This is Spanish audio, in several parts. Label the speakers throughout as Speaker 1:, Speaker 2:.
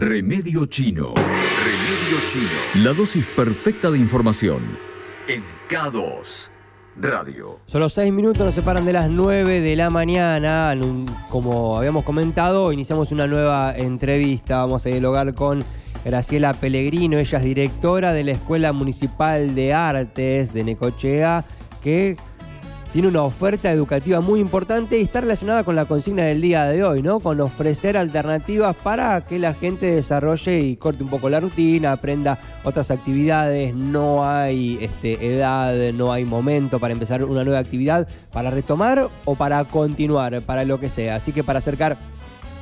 Speaker 1: Remedio Chino. Remedio Chino. La dosis perfecta de información. En K2 Radio.
Speaker 2: Son los seis minutos, nos separan de las 9 de la mañana. Como habíamos comentado, iniciamos una nueva entrevista. Vamos a dialogar con Graciela Pellegrino. Ella es directora de la Escuela Municipal de Artes de Necochea, que tiene una oferta educativa muy importante y está relacionada con la consigna del día de hoy, ¿no? Con ofrecer alternativas para que la gente desarrolle y corte un poco la rutina, aprenda otras actividades. No hay este, edad, no hay momento para empezar una nueva actividad, para retomar o para continuar, para lo que sea. Así que para acercar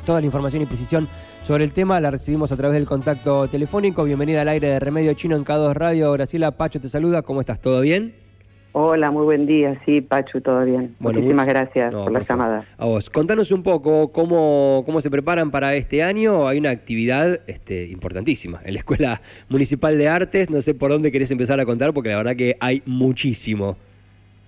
Speaker 2: toda la información y precisión sobre el tema la recibimos a través del contacto telefónico. Bienvenida al aire de Remedio Chino en K2 Radio. Graciela Pacho te saluda. ¿Cómo estás? ¿Todo bien?
Speaker 3: Hola, muy buen día. Sí, Pachu, todo bien. Muchísimas gracias por la llamada.
Speaker 2: A vos. Contanos un poco cómo, cómo se preparan para este año. Hay una actividad este, importantísima en la Escuela Municipal de Artes. No sé por dónde querés empezar a contar porque la verdad que hay muchísimo.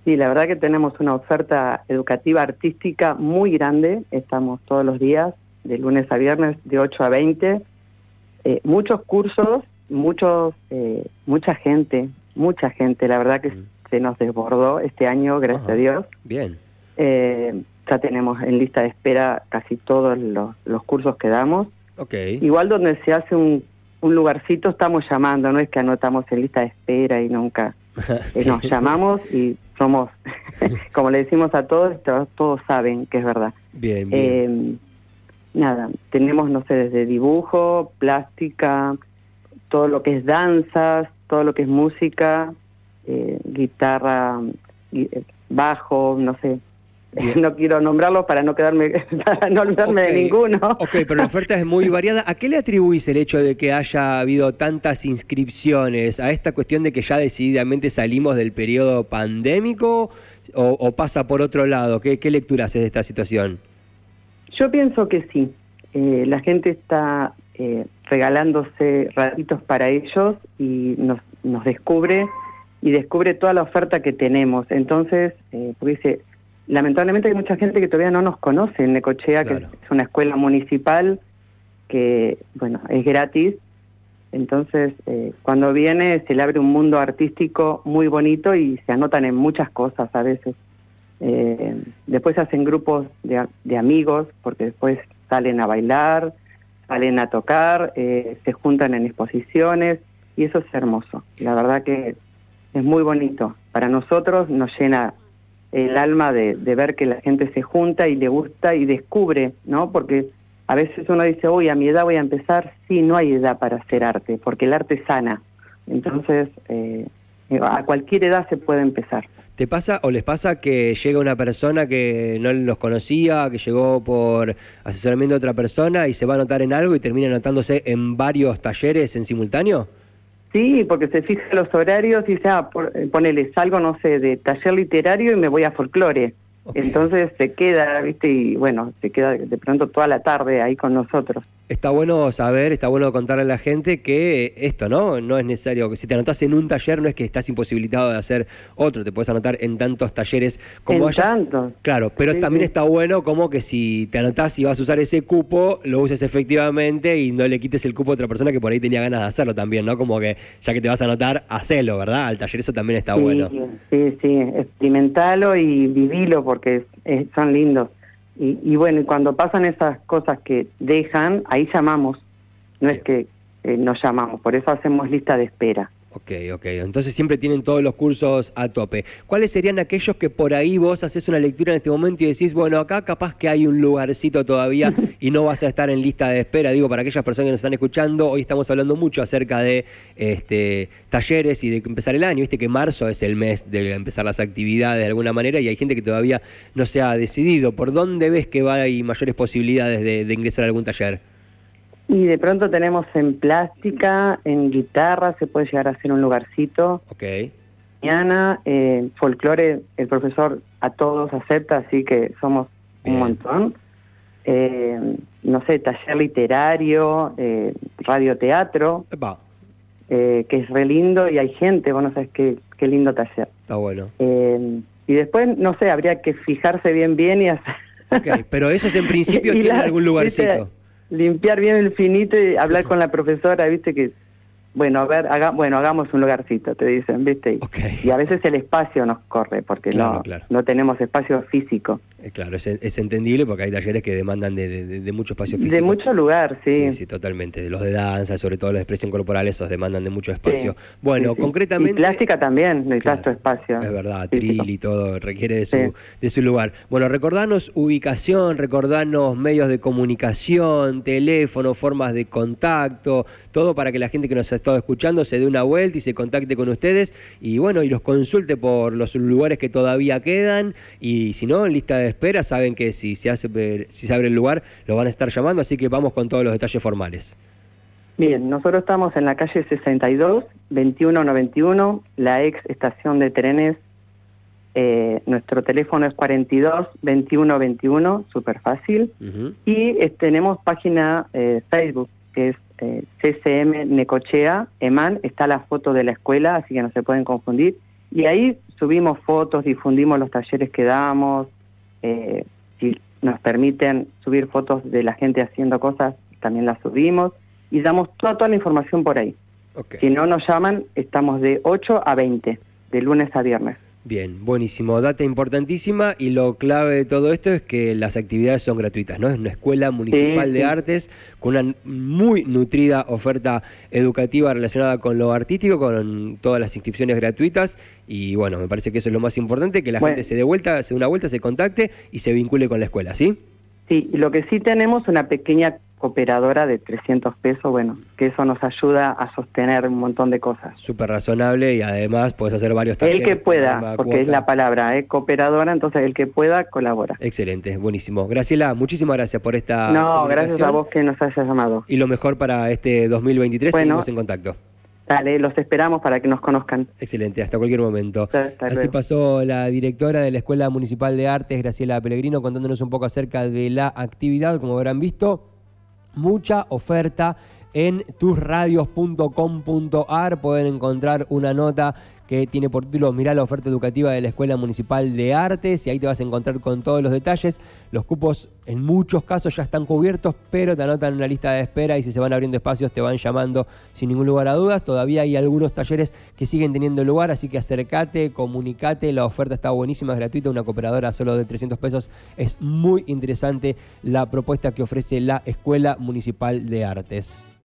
Speaker 3: Sí, la verdad que tenemos una oferta educativa artística muy grande. Estamos todos los días, de lunes a viernes, de 8 a 20. Eh, muchos cursos, muchos, eh, mucha gente, mucha gente. La verdad que mm se nos desbordó este año, gracias a Dios.
Speaker 2: Bien.
Speaker 3: Eh, ya tenemos en lista de espera casi todos los, cursos que damos.
Speaker 2: Okay.
Speaker 3: Igual donde se hace un, lugarcito estamos llamando, no es que anotamos en lista de espera y nunca eh, nos llamamos y somos, como le decimos a todos, todos saben que es verdad.
Speaker 2: Bien,
Speaker 3: bien. Eh, nada, tenemos, no sé, desde dibujo, plástica, todo lo que es danzas, todo lo que es música, eh, guitarra, eh, bajo, no sé. No quiero nombrarlos para no quedarme, para no olvidarme de ninguno.
Speaker 2: Ok, pero la oferta es muy variada. ¿A qué le atribuís el hecho de que haya habido tantas inscripciones? ¿A esta cuestión de que ya decididamente salimos del periodo pandémico o, pasa por otro lado? ¿Qué, qué lectura haces de esta situación?
Speaker 3: Yo pienso que sí. Eh, la gente está regalándose ratitos para ellos y nos, nos descubre y descubre toda la oferta que tenemos. Entonces, eh, dice, lamentablemente hay mucha gente que todavía no nos conoce en Necochea, que es una escuela municipal que, bueno, es gratis. Entonces, eh, cuando viene se le abre un mundo artístico muy bonito y se anotan en muchas cosas a veces. Eh, después hacen grupos de, de, amigos, porque después salen a bailar, salen a tocar, eh, se juntan en exposiciones y eso es hermoso. La verdad que es muy bonito. Para nosotros nos llena el alma de, ver que la gente se junta y le gusta y descubre, ¿no? Porque a veces uno dice, uy, a mi edad voy a empezar. Sí, no hay edad para hacer arte, porque el arte sana. Entonces, eh, a cualquier edad se puede empezar.
Speaker 2: ¿Te pasa o les pasa que llega una persona que no los conocía, que llegó por asesoramiento de otra persona y se va a anotar en algo y termina anotándose en varios talleres en simultáneo?
Speaker 3: Sí, porque se fija los horarios y dice, ah, eh, ponele, salgo, no sé, de taller literario y me voy a folclore. Entonces se queda, ¿viste? Y bueno, se queda de pronto toda la tarde ahí con nosotros
Speaker 2: está bueno saber, está bueno contarle a la gente que esto, ¿no? No es necesario, si te anotas en un taller no es que estás imposibilitado de hacer otro, te puedes anotar en tantos talleres como
Speaker 3: en Tantos.
Speaker 2: Claro, pero también está bueno como que si te anotás y vas a usar ese cupo, lo uses efectivamente y no le quites el cupo a otra persona que por ahí tenía ganas de hacerlo también, ¿no? Como que ya que te vas a anotar, hacelo, ¿verdad? Al taller eso también está bueno.
Speaker 3: Sí, sí, experimentalo y vivilo porque son lindos. Y, bueno, y cuando pasan esas cosas que dejan, ahí llamamos. No es que eh, nos llamamos, por eso hacemos lista de espera.
Speaker 2: Ok, ok. Entonces siempre tienen todos los cursos a tope. ¿Cuáles serían aquellos que por ahí vos haces una lectura en este momento y decís, bueno, acá capaz que hay un lugarcito todavía y no vas a estar en lista de espera? Digo, para aquellas personas que nos están escuchando, hoy estamos hablando mucho acerca de este, talleres y de empezar el año. Viste que marzo es el mes de empezar las actividades de alguna manera y hay gente que todavía no se ha decidido. ¿Por dónde ves que va hay mayores posibilidades de ingresar a algún taller?
Speaker 3: Y de pronto tenemos en plástica, en guitarra, se puede llegar a hacer un lugarcito.
Speaker 2: Ok.
Speaker 3: Mañana, eh, folclore, el profesor a todos acepta, así que somos un montón. Eh, no sé, taller literario, eh, radioteatro, eh, que es re lindo y hay gente, bueno, sabes qué, qué lindo taller.
Speaker 2: Está bueno.
Speaker 3: Eh, y después, no sé, habría que fijarse bien bien y hacer...
Speaker 2: Ok, pero esos en principio tienen algún lugarcito.
Speaker 3: Limpiar bien el finito y hablar con la profesora, viste que bueno, a ver, haga, bueno, hagamos un lugarcito, te dicen, ¿viste? Y a veces el espacio nos corre, porque no, no tenemos espacio físico.
Speaker 2: Eh, claro, es, entendible porque hay talleres que demandan de, mucho espacio físico.
Speaker 3: De mucho lugar, sí.
Speaker 2: Sí, sí, totalmente. Los de danza, sobre todo los de expresión corporal, esos demandan de mucho espacio. bueno, concretamente... Y
Speaker 3: plástica también necesita su espacio.
Speaker 2: Es verdad, tril y todo requiere de su, de su lugar. Bueno, recordanos ubicación, recordanos medios de comunicación, teléfono, formas de contacto, todo para que la gente que nos ha estado escuchando se dé una vuelta y se contacte con ustedes y bueno, y los consulte por los lugares que todavía quedan y si no, en lista de espera, saben que si se, hace, si se abre el lugar lo van a estar llamando, así que vamos con todos los detalles formales.
Speaker 3: Bien, nosotros estamos en la calle 62, 2191, la ex estación de trenes. Eh, nuestro teléfono es 42 21 21, súper fácil. Y tenemos página eh, Facebook, que es eh, CCM Necochea, Eman, está la foto de la escuela, así que no se pueden confundir. Y ahí subimos fotos, difundimos los talleres que damos, eh, si nos permiten subir fotos de la gente haciendo cosas, también las subimos y damos toda, toda la información por ahí. Si no nos llaman, estamos de 8 a 20, de lunes a viernes.
Speaker 2: Bien, buenísimo. Data importantísima y lo clave de todo esto es que las actividades son gratuitas, ¿no? Es una escuela municipal de artes con una muy nutrida oferta educativa relacionada con lo artístico, con todas las inscripciones gratuitas y bueno, me parece que eso es lo más importante, que la gente se dé vuelta, se dé una vuelta, se contacte y se vincule con la escuela, ¿sí?
Speaker 3: Sí, lo que sí tenemos una pequeña cooperadora de 300 pesos, bueno, que eso nos ayuda a sostener un montón de cosas.
Speaker 2: Súper razonable y además puedes hacer varios talleres.
Speaker 3: El que pueda, porque es la palabra, ¿eh? cooperadora, entonces el que pueda colabora.
Speaker 2: Excelente, buenísimo. Graciela, muchísimas gracias por esta
Speaker 3: No, gracias a vos que nos hayas llamado.
Speaker 2: Y lo mejor para este 2023, seguimos en contacto.
Speaker 3: Dale, los esperamos para que nos conozcan.
Speaker 2: Excelente, hasta cualquier momento. Así pasó la directora de la Escuela Municipal de Artes, Graciela Pellegrino, contándonos un poco acerca de la actividad, como habrán visto mucha oferta en tusradios.com.ar. Pueden encontrar una nota que tiene por título Mirá la oferta educativa de la Escuela Municipal de Artes y ahí te vas a encontrar con todos los detalles. Los cupos en muchos casos ya están cubiertos, pero te anotan una lista de espera y si se van abriendo espacios te van llamando sin ningún lugar a dudas. Todavía hay algunos talleres que siguen teniendo lugar, así que acércate, comunicate, la oferta está buenísima, es gratuita, una cooperadora solo de 300 pesos. Es muy interesante la propuesta que ofrece la Escuela Municipal de Artes.